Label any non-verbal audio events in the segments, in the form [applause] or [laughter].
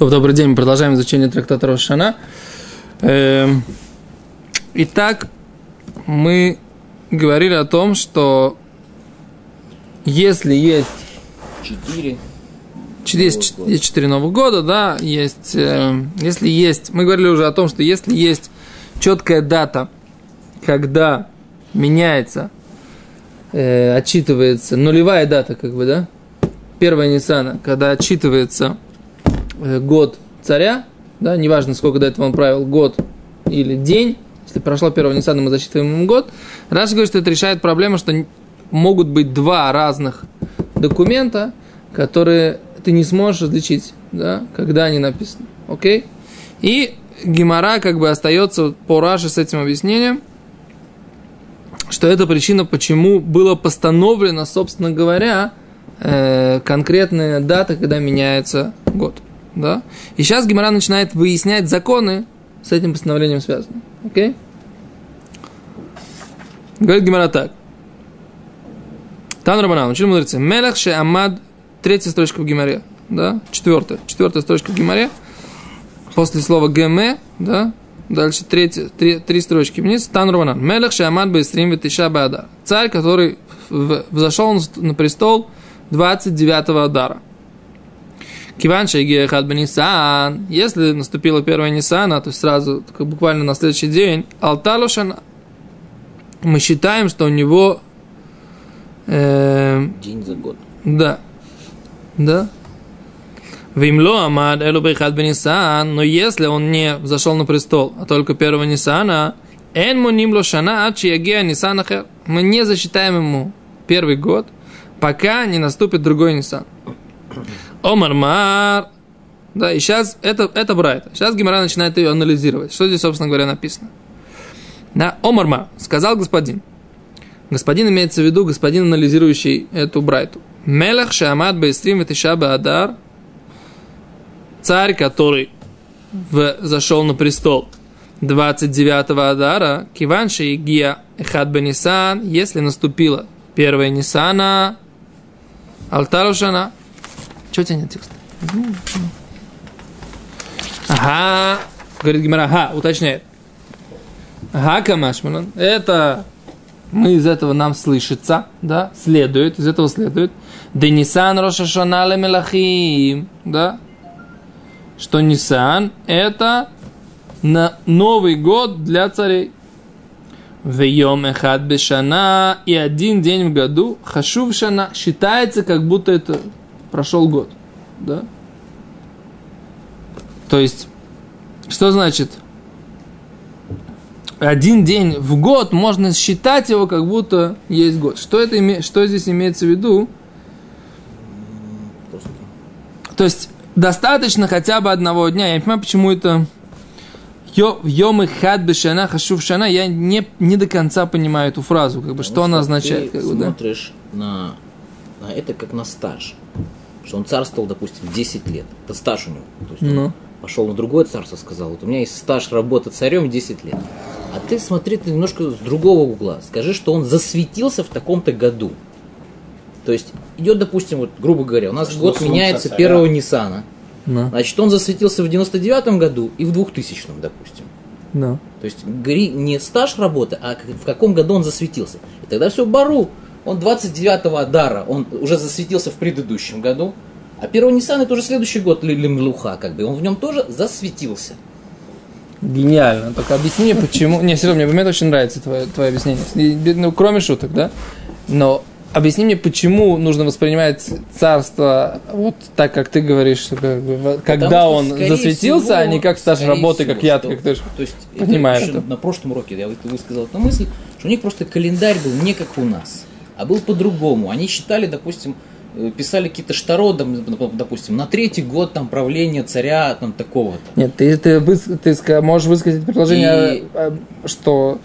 То, добрый день, мы продолжаем изучение трактата Рошана. Эм, итак, мы говорили о том, что если есть Четыре. есть, четыре Новых года, да, есть, э, если есть, мы говорили уже о том, что если есть четкая дата, когда меняется, э, отчитывается, нулевая дата, как бы, да, первая Ниссана, когда отчитывается год царя, да, неважно, сколько до этого он правил, год или день, если прошло первого Ниссана, мы засчитываем ему год, Раши говорит, что это решает проблему, что могут быть два разных документа, которые ты не сможешь различить, да, когда они написаны, окей? И Гимара как бы остается по Раши с этим объяснением, что это причина, почему было постановлено, собственно говоря, э, конкретная дата, когда меняется год. Да? И сейчас Гимара начинает выяснять законы с этим постановлением связаны. Окей? Говорит Гимара так. Тан Рабанан, учили мудрецы. Мелах ше амад, третья строчка в Гимаре. Да? Четвертая. Четвертая строчка в Гимаре. После слова геме, да? Дальше третья, три, три строчки вниз. Тан Рабанан. Мелах ше амад бейстрим витиша баадар. Царь, который взошел на престол 29-го Адара. Киван Шейгия Хад Нисан, если наступила первая Нисана, то есть сразу, как буквально на следующий день, Алталушан, мы считаем, что у него, э, День за год. да, да, Вимло Амад Элу Бейхад Нисан, но если он не зашел на престол, а только первого Нисана, Эн Муним Шана Ачи Ягея Нисан Ахер, мы не засчитаем ему первый год, пока не наступит другой Нисан. Омар Мар. Да, и сейчас это, это Брайта. Сейчас Гимара начинает ее анализировать. Что здесь, собственно говоря, написано? Да, Омар Мар. Сказал господин. Господин имеется в виду господин, анализирующий эту Брайту. Мелах Шамад Бейстрим Ветиша Адар. Царь, который в- зашел на престол 29-го Адара, Киванши Гия Эхад Бенисан, если наступила первая Нисана, Алтарушана, что у тебя нет текста? Ага, говорит Гимара, ага, уточняет. Ага, Камашманан, это мы из этого нам слышится, да, следует, из этого следует. Денисан Рошашана Мелахим, да, что Нисан это на Новый год для царей. Вейом эхад бешана и один день в году хашув шана считается, как будто это прошел год. Да? То есть, что значит? Один день в год можно считать его, как будто есть год. Что, это име... что здесь имеется в виду? Просто. То есть, достаточно хотя бы одного дня. Я не понимаю, почему это... Йом и хад бешана хашув шана, я не, не до конца понимаю эту фразу, как бы, что она Потому означает. Ты Как бы, да? смотришь на, на это как на стаж. Что он царствовал, допустим, 10 лет. Это стаж у него. То есть он Ну. пошел на другое царство, сказал, вот у меня есть стаж работы царем 10 лет. А ты смотри ты немножко с другого угла. Скажи, что он засветился в таком-то году. То есть идет, допустим, вот, грубо говоря, у нас Зашло год меняется царя. первого Ниссана. Ну, Значит, он засветился в 99 году и в 2000, допустим. ну. То есть говори не стаж работы, а в каком году он засветился. И тогда все бару. Он 29-го Адара, он уже засветился в предыдущем году. А первый Nissan это уже следующий год Лемлуха, как бы. Он в нем тоже засветился. Гениально. Только объясни мне, почему... Не, серьезно, мне, мне очень нравится твое, твое объяснение. Ну, кроме шуток, да? Но объясни мне, почему нужно воспринимать царство вот так, как ты говоришь, что как бы, когда Потому что, он засветился, всего, а не как стаж работы, всего, как я, что- как ты То есть, понимаю еще это. на прошлом уроке я высказал эту мысль, что у них просто календарь был не как у нас, а был по-другому. Они считали, допустим, э, писали какие-то штаро, допустим, на третий год там правления царя там такого-то. Нет, ты, ты, выс- ты можешь высказать предложение, И- э, что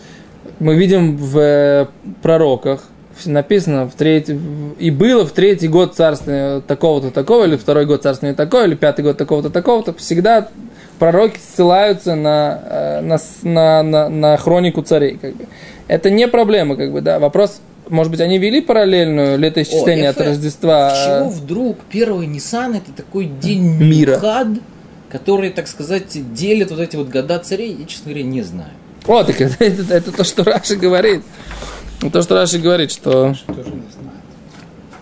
мы видим в э, пророках, написано в третий, и было в третий год царствия такого-то такого, или второй год царствия такого, или пятый год такого-то такого-то, всегда пророки ссылаются на, э, на, на, на, на хронику царей. Как бы. Это не проблема, как бы, да. Вопрос, может быть, они вели параллельную летоисчисление О, от Рождества. А- вдруг первый Nissan это такой день Мира. Михад, которые, так сказать, делят вот эти вот года царей, я, честно говоря, не знаю. О, так это, это, это то, что Раши говорит. То, что Раши говорит, что... Тоже не знаю.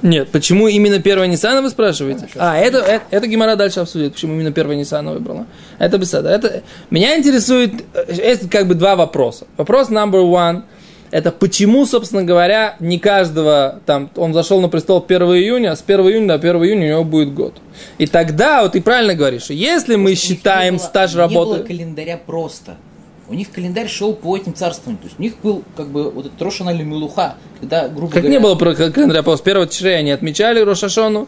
Нет, почему именно первая Ниссана вы спрашиваете? А, это, это, это Гимара дальше обсудит, почему именно первая Ниссана выбрала. Это беседа. Это, меня интересует, э, есть как бы два вопроса. Вопрос number one, это почему, собственно говоря, не каждого, там, он зашел на престол 1 июня, а с 1 июня до 1 июня у него будет год. И тогда, вот ты правильно говоришь, если мы считаем не было- стаж Не работы... было календаря просто. У них календарь шел по этим царствам. То есть у них был как бы вот этот Рошана или Милуха, когда, грубо Как говоря... не было про календаря с первого тишрея они отмечали Рошашону,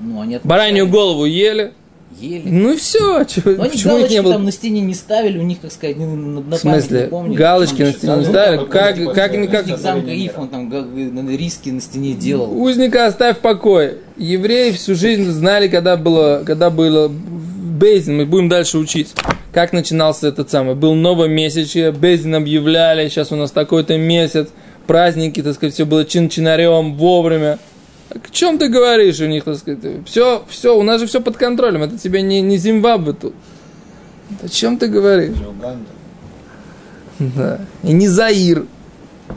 Ну, они отмечали, баранью голову ели. Ели. Ну и все. Но Почему они их галочки не было? там на стене не ставили, у них, как сказать, на, на, на В смысле? память не помню. Галочки на стене не Ну, ставили? Как, как, что- как, Узник замка Иф, он там риски на стене делал. Узника оставь в покое. Евреи всю жизнь знали, когда было, когда было Бейзин, мы будем дальше учить. Как начинался этот самый? Был новомесячье, Бейзин объявляли, сейчас у нас такой-то месяц, праздники, так сказать, все было чин-чинарем, вовремя. О чем ты говоришь у них, так сказать? Все, все, у нас же все под контролем, это тебе не, не Зимбабве тут. О чем ты говоришь? Да. И не Заир,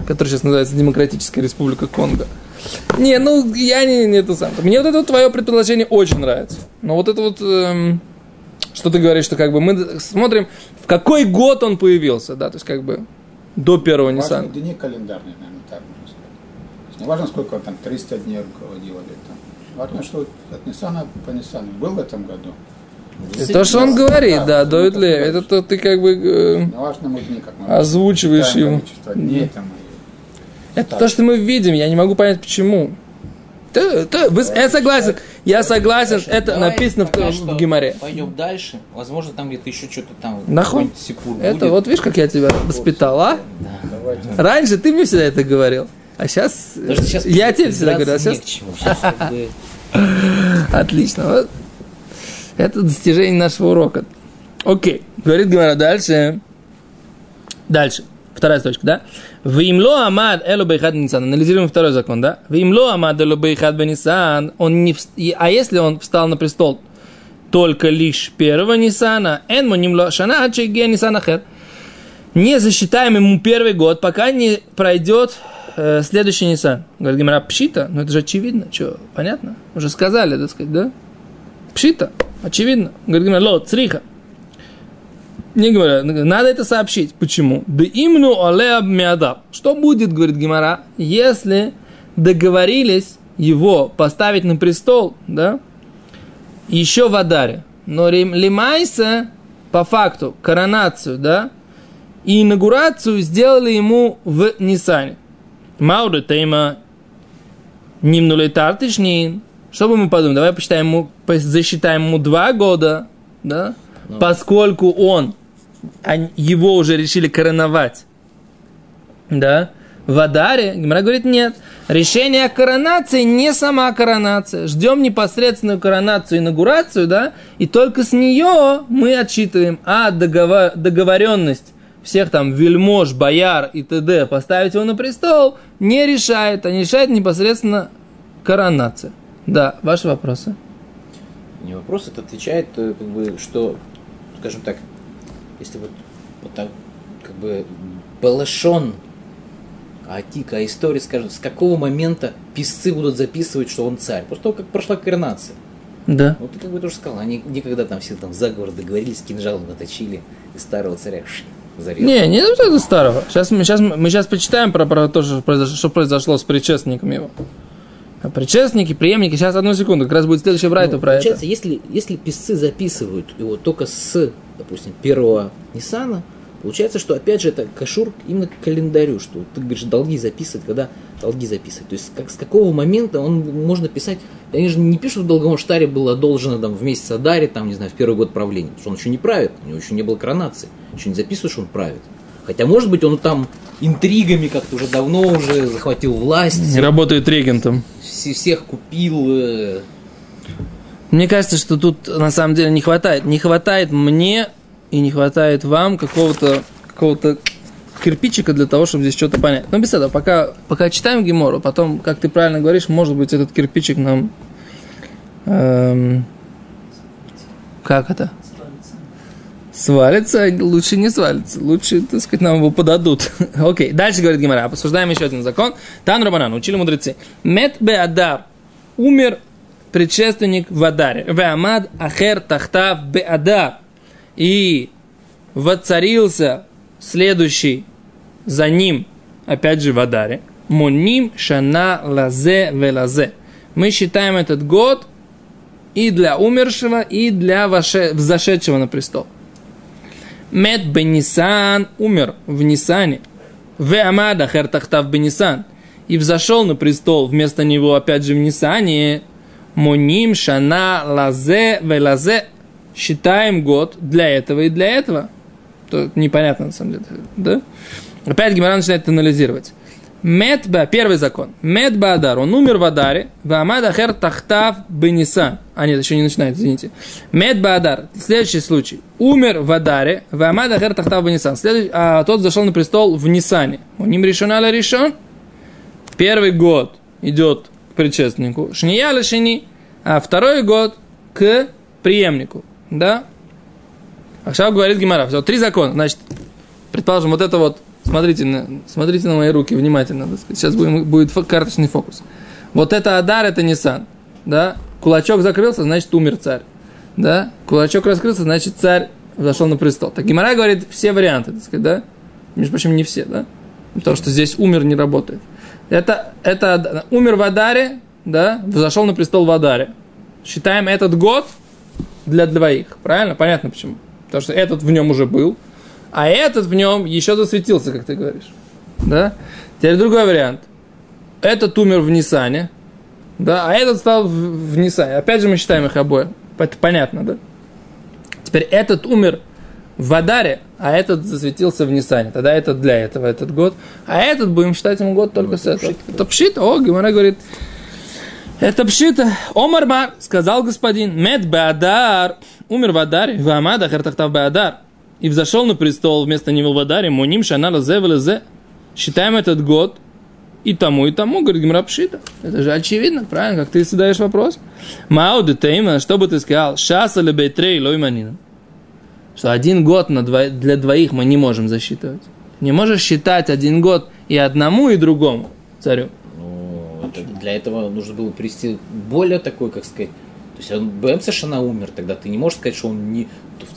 который сейчас называется Демократическая Республика Конго. Не, ну я не, не это сам. Мне вот это вот твое предположение очень нравится. Но вот это вот, эм, что ты говоришь, что как бы мы смотрим, в какой год он появился, да, то есть как бы до первого Важно Ниссана. дни календарные, наверное, так можно сказать. То есть не важно, сколько там, 300 дней руководил или там. Важно, что от Ниссана по Ниссану был в этом году. Это то, что он говорит, да, до Леви. Это то ты как бы э, Не важно ему дни, как мы Озвучиваешь его. дней там. и- Это то, что мы видим, я не могу понять, почему. Да, да, вы- я согласен, я согласен, Хорошо, это давай написано в, в что Гимаре. Пойдем дальше. Возможно, там где-то еще что-то там. Нахуй. Это будет. вот видишь, как я тебя воспитал, а? Давайте. Раньше ты мне всегда это говорил. А сейчас, Потому сейчас я тебе всегда говорю, а сейчас чему. [laughs] Отлично. Вот. Это достижение нашего урока. Окей. Говорит Гимара дальше. Дальше. Вторая строчка, да? Вимло амад элу бейхад нисан. Анализируем второй закон, да? Вимло амад элу бейхад бенисан. Он не вс- и- А если он встал на престол только лишь первого Нисана, эн муним шана чеге Нисан ахер. Не засчитаем ему первый год, пока не пройдет э, следующий Нисан. Говорит Гимара, пшита, ну это же очевидно, что, понятно? Уже сказали, так сказать, да? Пшита, очевидно. Говорит Гимара, ло, цриха. Не говорю, надо это сообщить. Почему? Да имну алеаб миадав. Что будет, говорит Гимара, если договорились его поставить на престол, да, еще в Адаре. Но Лимайса, по факту, коронацию, да, и инаугурацию сделали ему в Нисане. Мауда тема нимнули тартишнин. Что бы мы подумали? Давай посчитаем ему, засчитаем ему два года, да, Ну. поскольку он, его уже решили короновать, да, в Адаре, Гимара говорит, нет. Решение о коронации не сама коронация. Ждем непосредственную коронацию, инаугурацию, да, и только с нее мы отчитываем, а договор, договоренность всех там вельмож, бояр и т.д. поставить его на престол не решает, а не решает непосредственно коронация. Да, ваши вопросы. Не вопрос, это отвечает, э, как бы, что, скажем так, если вот, вот так, как бы, балашон, Атика, а история, скажем, с какого момента писцы будут записывать, что он царь? После того, как прошла коронация. Да. Вот ты как бы тоже сказал, они никогда там все там заговор договорились, кинжалом наточили и старого царя зарезали. Не, не это старого. Сейчас мы, сейчас, мы сейчас почитаем про, про то, что произошло, что произошло с предшественником его. А предшественники, преемники, сейчас одну секунду, как раз будет следующий брайт Ну, про это. получается, если, если писцы записывают его только с, допустим, первого Ниссана, получается, что опять же это кашур именно к календарю, что ты говоришь, долги записывать, когда долги записывать. То есть как, с какого момента он можно писать, они же не пишут в долговом штаре было должно там в месяц Адаре, там, не знаю, в первый год правления, потому что он еще не правит, у него еще не было коронации, еще не записывают, что он правит. Хотя, может быть, он там интригами как-то уже давно уже захватил власть, Работает регентом. все- всех купил, э, Мне кажется, что тут на самом деле не хватает. Не хватает мне и не хватает вам какого-то какого-то кирпичика для того, чтобы здесь что-то понять. Но без этого, пока, пока читаем Гемору, потом, как ты правильно говоришь, может быть, этот кирпичик нам... эм, как это? Свалится, лучше не свалится. Лучше, так сказать, нам его подадут. [laughs] Окей, дальше говорит Гимара. Обсуждаем еще один закон. Тан Рабанан, учили мудрецы. Мет Беадар умер предшественник в Адаре. Веамад Ахер Тахтав Беадар. И воцарился следующий за ним, опять же в Адаре. Моним Шана Лазе Велазе. Мы считаем этот год и для умершего, и для ваше, взошедшего на престол. Мед Бенисан умер в Нисане. В Амада Хертахтав Бенисан. И взошел на престол вместо него опять же в Нисане. Моним Шана Лазе Велазе. Считаем год для этого и для этого. То непонятно на самом деле. Да? Опять Гимаран начинает анализировать. Медба, первый закон. Медба Адар, он умер в Адаре, Вамад Ахер Тахтав Бенисан. А нет, еще не начинает, извините. Медба Адар, следующий случай. Умер в Адаре, Вамад Ахер Тахтав Бенисан. Следующий, а тот зашел на престол в Нисане. У ним решен аля решен. Первый год идет к предшественнику. Шния шини. А второй год к преемнику. Да? Ахшав говорит Гимара. Все, три закона. Значит, предположим, вот это вот Смотрите на, смотрите на мои руки внимательно. Сейчас будем, будет карточный фокус. Вот это Адар, это Нисан. Да? Кулачок закрылся, значит умер царь. Да? Кулачок раскрылся, значит царь зашел на престол. Так Гимара говорит все варианты, так сказать, да? Между прочим, не все, да? Потому что здесь умер не работает. Это, это умер в Адаре, да, зашел на престол в Адаре. Считаем этот год для двоих. Правильно? Понятно почему. Потому что этот в нем уже был, а этот в нем еще засветился, как ты говоришь. Да? Теперь другой вариант. Этот умер в Нисане, да, а этот стал в, в Нисане. Опять же мы считаем их обоих. Это понятно, да? Теперь этот умер в Адаре, а этот засветился в Нисане. Тогда этот для этого, этот год. А этот будем считать ему год только ну, с этого. Это пшит. О, Гимара говорит, это пшита. Омар Бар, сказал господин, мед беадар, умер в Адаре, в Амада, хартахтав беадар и взошел на престол вместо него в Адаре, Муним Шанала Зе Считаем этот год и тому, и тому, говорит Гимрапшита. Это же очевидно, правильно, как ты задаешь вопрос. Мау Тейма, что бы ты сказал? Шаса ле бейтрей лойманина. Что один год на дво... для двоих мы не можем засчитывать. Не можешь считать один год и одному, и другому царю. Это, для этого нужно было привести более такой, как сказать, то есть он БМ совершенно умер, тогда ты не можешь сказать, что он не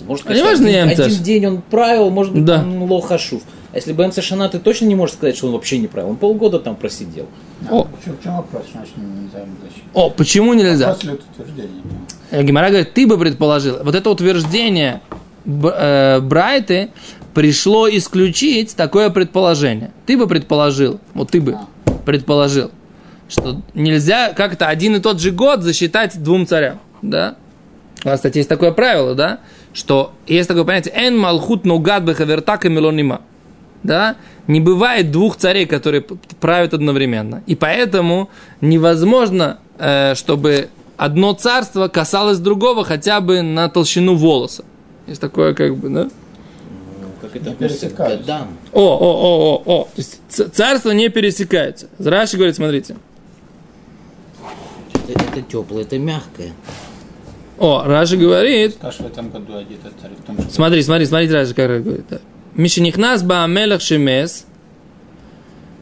может, конечно, один, один, один день он правил, может быть, да. он лохашув. А если БМЦ Шана, ты точно не можешь сказать, что он вообще не правил. Он полгода там просидел. О. Почему, почему вопрос, значит, нельзя? О, почему нельзя? После утверждения. Э, Гимара говорит, ты бы предположил. Вот это утверждение э, Брайты пришло исключить такое предположение. Ты бы предположил, вот ты бы а. предположил, что нельзя как-то один и тот же год засчитать двум царям, да? У нас, кстати, есть такое правило, да? что есть такое понятие «эн малхут нугад бехавертак и мелонима». Да? Не бывает двух царей, которые правят одновременно. И поэтому невозможно, э, чтобы одно царство касалось другого хотя бы на толщину волоса. Есть такое как бы, да? Ну, как это пересекаются. О, о, о, о, о. То есть царства не пересекаются. Раши говорит, смотрите Это, это теплое, это мягкое. О, Раши говорит... Скажешь, в этом году один царь. Смотри, смотри, смотри, Раши как говорит. משנכנס בה המלך שמס,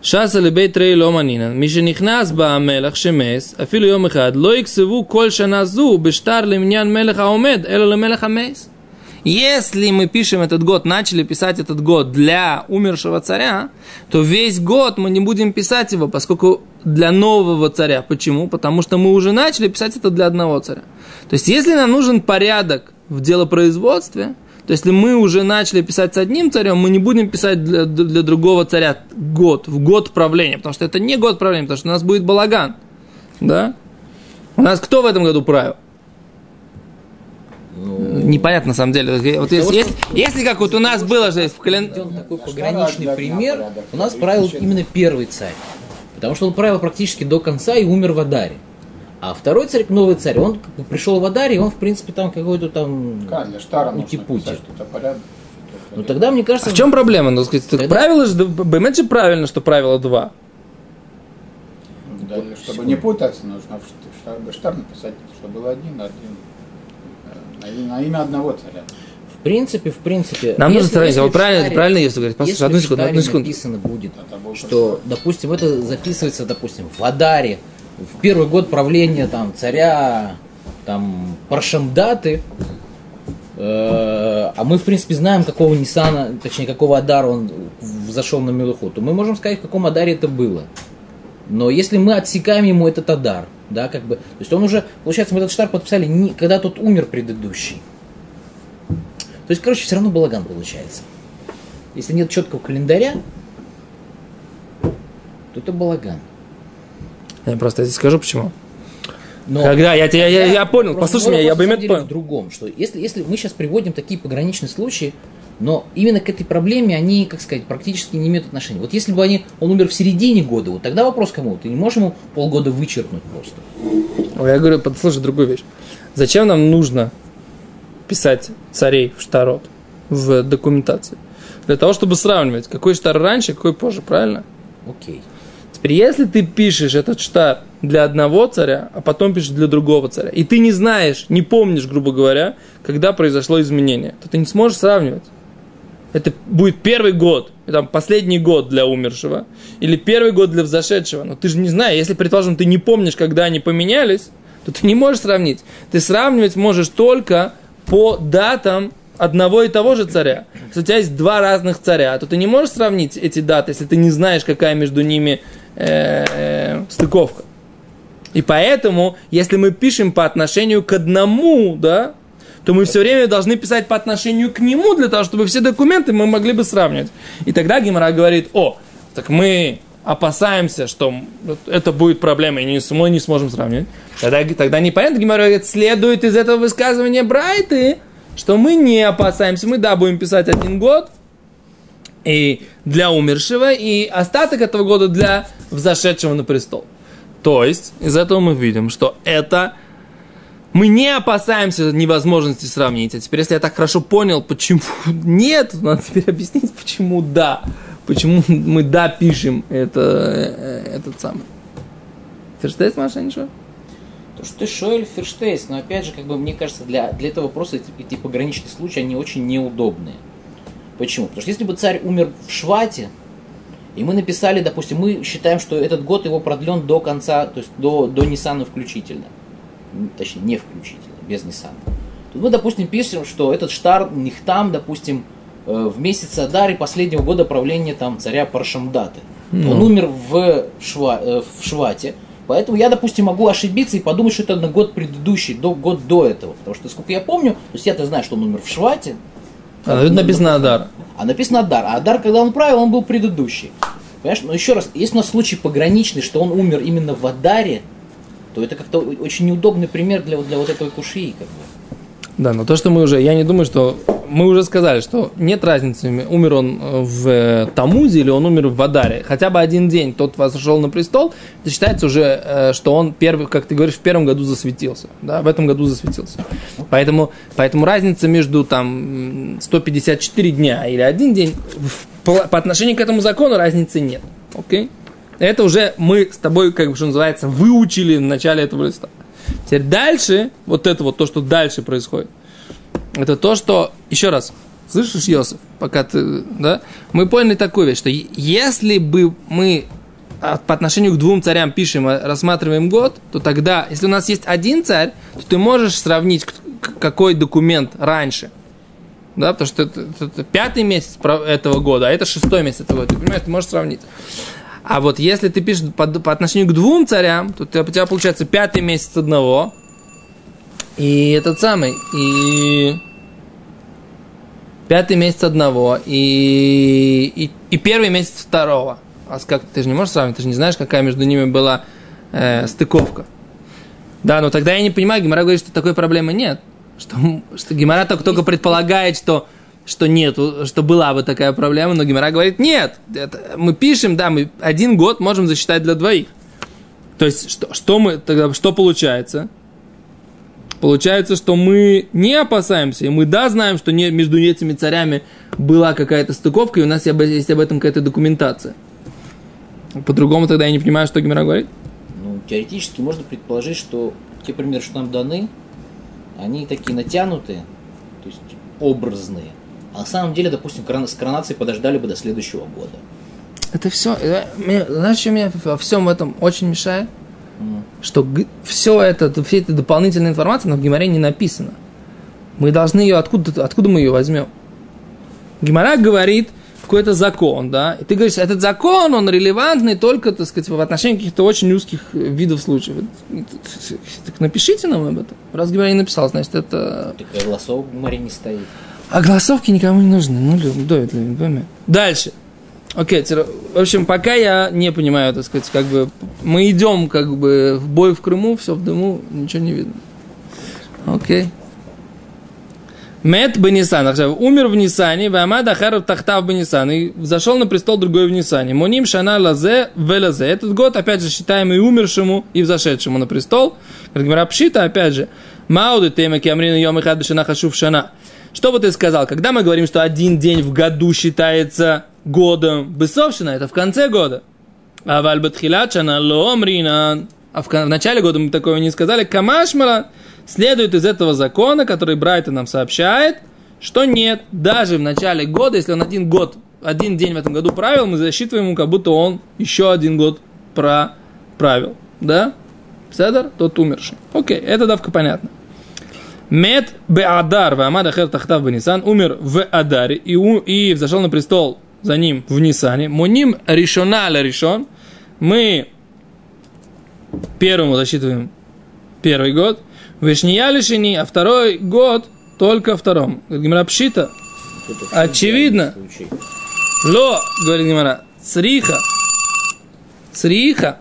שסה לבית רעי לא מנינן. משנכנס בה המלך שמס, אפילו יום אחד, לא יקצבו כל שנה זו בשטר למניין מלך העומד, אלא למלך המס. Если мы пишем этот год, начали писать этот год для умершего царя, то весь год мы не будем писать его, поскольку для нового царя. Почему? Потому что мы уже начали писать это для одного царя. То есть, если нам нужен порядок в делопроизводстве, то если мы уже начали писать с одним царем, мы не будем писать для, для другого царя год, в год правления, потому что это не год правления, потому что у нас будет балаган. Да? У нас кто в этом году правил? Ну, Непонятно на самом деле. Вот если, если, если как вот у нас было же в календаре... Такой пограничный пример. У нас правил именно первый царь. Потому что он правил практически до конца и умер в Адаре. А второй царь, новый царь, он пришел в Адаре, и он, в принципе, там какой-то там ути-пути. Ну тогда, мне кажется... А в чем проблема? Ну, сказать, тогда... правило же, Бэмэт же правильно, что правило два. Да, чтобы не путаться, нужно в Штар написать, что был один, один на имя одного царя. Принципе, в принципе... Нам нужно сравнить. если Вот в правильно, Шаре- правильно если говорить. Послушай, Если одну в секунду, одну секунду. написано будет, что, допустим, это записывается, допустим, в Адаре, в первый год правления там царя там Паршамдаты, э, а мы, в принципе, знаем, какого Ниссана, точнее, какого Адара он зашел на Мелуху, то мы можем сказать, в каком Адаре это было. Но если мы отсекаем ему этот Адар, да, как бы, то есть он уже, получается, мы этот штар подписали, не, когда тот умер предыдущий. То есть, короче, все равно балаган получается. Если нет четкого календаря, то это балаган. Я просто здесь скажу почему. Но Когда я тебя, я, я понял, Просто послушай меня, я бы именно понял. в другом, что если, если мы сейчас приводим такие пограничные случаи, но именно к этой проблеме они, как сказать, практически не имеют отношения. Вот если бы они, он умер в середине года, вот тогда вопрос кому? Ты не можешь ему полгода вычеркнуть просто. Я говорю, послушай другую вещь. Зачем нам нужно писать царей в штарот в документации? Для того, чтобы сравнивать, какой штар раньше, какой позже, правильно? Окей. Теперь, если ты пишешь этот штар для одного царя, а потом пишешь для другого царя, и ты не знаешь, не помнишь, грубо говоря, когда произошло изменение, то ты не сможешь сравнивать. Это будет первый год, там, последний год для умершего, или первый год для взошедшего. Но ты же не знаешь, если, предположим, ты не помнишь, когда они поменялись, то ты не можешь сравнить. Ты сравнивать можешь только по датам одного и того же царя. Если у тебя есть два разных царя, то ты не можешь сравнить эти даты, если ты не знаешь, какая между ними э, стыковка. И поэтому, если мы пишем по отношению к одному, да, то мы все время должны писать по отношению к нему, для того, чтобы все документы мы могли бы сравнивать. И тогда Гимара говорит, о, так мы опасаемся, что это будет проблема, и мы не сможем сравнивать. Тогда, тогда непонятно, Гимара говорит, следует из этого высказывания Брайты, что мы не опасаемся, мы, да, будем писать один год, и для умершего, и остаток этого года для взошедшего на престол. То есть, из этого мы видим, что это мы не опасаемся невозможности сравнить. А теперь, если я так хорошо понял, почему [laughs] нет, надо теперь объяснить, почему да. Почему мы да пишем это, э, этот самый. Ферштейс, Маша, ничего? То, что ты Шоэль Ферштейс, но опять же, как бы мне кажется, для, для этого вопроса эти, эти пограничные случаи, они очень неудобные. Почему? Потому что если бы царь умер в Швате, и мы написали, допустим, мы считаем, что этот год его продлен до конца, то есть до, до Ниссана включительно. Точнее, не включительно, без Ниссана. Тут мы, допустим, пишем, что этот штар Нихтам, допустим, э, в месяц Адары последнего года правления там царя Паршамдаты. Он Ну. умер в, Шва, э, в Швате. Поэтому я, допустим, могу ошибиться и подумать, что это на год предыдущий, до, год до этого. Потому что, сколько я помню, то есть я-то знаю, что он умер в Швате, А, тут написано Адар. а написано Адар. А Адар, когда он правил, он был предыдущий. Понимаешь? Но еще раз, если у нас случай пограничный, что он умер именно в Адаре, то это как-то очень неудобный пример для, для вот этого кушии. Как бы. Да, но то, что мы уже, я не думаю, что мы уже сказали, что нет разницы, умер он э, в Тамузе или он умер в Адаре. Хотя бы один день тот возошел на престол, это считается уже, э, что он первый, как ты говоришь, в первом году засветился. Да, в этом году засветился. Поэтому, поэтому разница между там м, 154 дня или один день по отношению к этому закону разницы нет. Окей? Это уже мы с тобой, как бы, что называется, выучили в начале этого листа. Теперь дальше, вот это вот то, что дальше происходит, это то, что, еще раз, слышишь, Йосиф, пока ты, да, мы поняли такую вещь, что если бы мы а, по отношению к двум царям пишем, а, рассматриваем год, то тогда, если у нас есть один царь, то ты можешь сравнить, какой документ раньше. Да, потому что это, это- это пятый месяц этого года, а это шестой месяц этого года. Ты понимаешь, ты можешь сравнить. А вот если ты пишешь по, по отношению к двум царям, то тебя, у тебя получается пятый месяц одного, и этот самый, и пятый месяц одного, и, и, и первый месяц второго. А как ты же не можешь сравнить, ты же не знаешь, какая между ними была э, стыковка. Да, но тогда я не понимаю, Гимара говорит, что такой проблемы нет. Что, что Гимара только, только предполагает, что, что нету, что была бы такая проблема, но Гимара говорит, нет, это, мы пишем, да, мы один год можем засчитать для двоих. То есть, что, что мы тогда, что получается? Получается, что мы не опасаемся, и мы да знаем, что не, между этими царями была какая-то стыковка, и у нас есть об этом какая-то документация. По-другому тогда я не понимаю, что Гимера говорит. Ну, теоретически можно предположить, что те примеры, что нам даны, они такие натянутые. То есть образные. А на самом деле, допустим, с коронацией подождали бы до следующего года. Это все, знаешь, что меня во всем этом очень мешает? Что все это, все эта дополнительная информация, но в Гимаре не написано. Мы должны ее, откуда, откуда мы ее возьмем? Гимара говорит, какой-то закон, да, и ты говоришь, этот закон, он релевантный только, так сказать, в отношении каких-то очень узких видов случаев. Так напишите нам об этом. Раз Гимара не написал, значит, это... Так голосов в Гимаре не стоит. А голосовки никому не нужны. Ну, Левин, пойми. Дальше. Окей, в общем, пока я не понимаю, так сказать, как бы мы идем как бы в бой в Крыму, все в дыму, ничего не видно. Окей. Мет Бенисан, умер в Нисане, Вамад Ахаров Тахтав Бенисан, и зашел на престол другой в Нисане. Муним Шана Лазе Велазе. Этот год, опять же, считаем и умершему, и взошедшему на престол. Как говорят, Пшита, опять же, Мауды Тема Киамрина Йом Ихад Бешана Хашув Шана. Что бы ты сказал, когда мы говорим, что один день в году считается годом, Бесовшина, это в конце года. А Вальбатхилачана Ломрина. А в, начале года мы такого не сказали. Камашмала следует из этого закона, который Брайтон нам сообщает, что нет, даже в начале года, если он один год, один день в этом году правил, мы засчитываем ему, как будто он еще один год проправил. Да? Седер, тот умерший. Окей, это давка понятно. Мед Беадар, Вамад Ахер Тахтав Бенисан, умер в Адаре и, у, и взошел на престол за ним в Нисане. Муним Ришона Ля Ришон. Мы первому засчитываем первый год. Вишния лишини, а второй год только втором. Гимара Пшита. Очевидно. Ло, говорит Гимара, цриха. Цриха.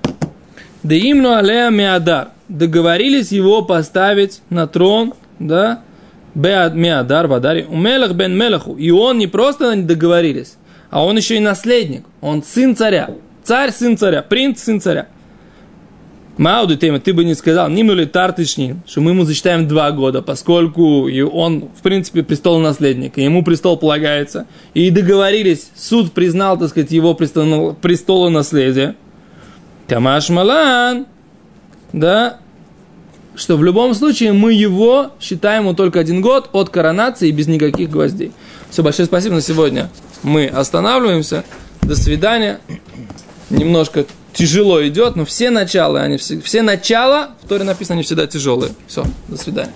Да имну алея меадар. Договорились его поставить на трон, да, Беад Меадар в Адаре, у Мелах бен Мелаху. И он не просто договорились, а он еще и наследник. Он сын царя. Царь, сын царя. Принц, сын царя. Мауду тема, ты бы не сказал, нимну ли тартышни, что мы ему зачитаем два года, поскольку он, в принципе, престол наследник, и ему престол полагается. И договорились, суд признал, так сказать, его престол, престола наследия. Камаш Малан, да, что в любом случае мы его считаем ему только один год от коронации без никаких гвоздей. Все, большое спасибо на сегодня. Мы останавливаемся. До свидания. Немножко тяжело идет, но все начала, они все, все начала, в Торе написано, они всегда тяжелые. Все, до свидания.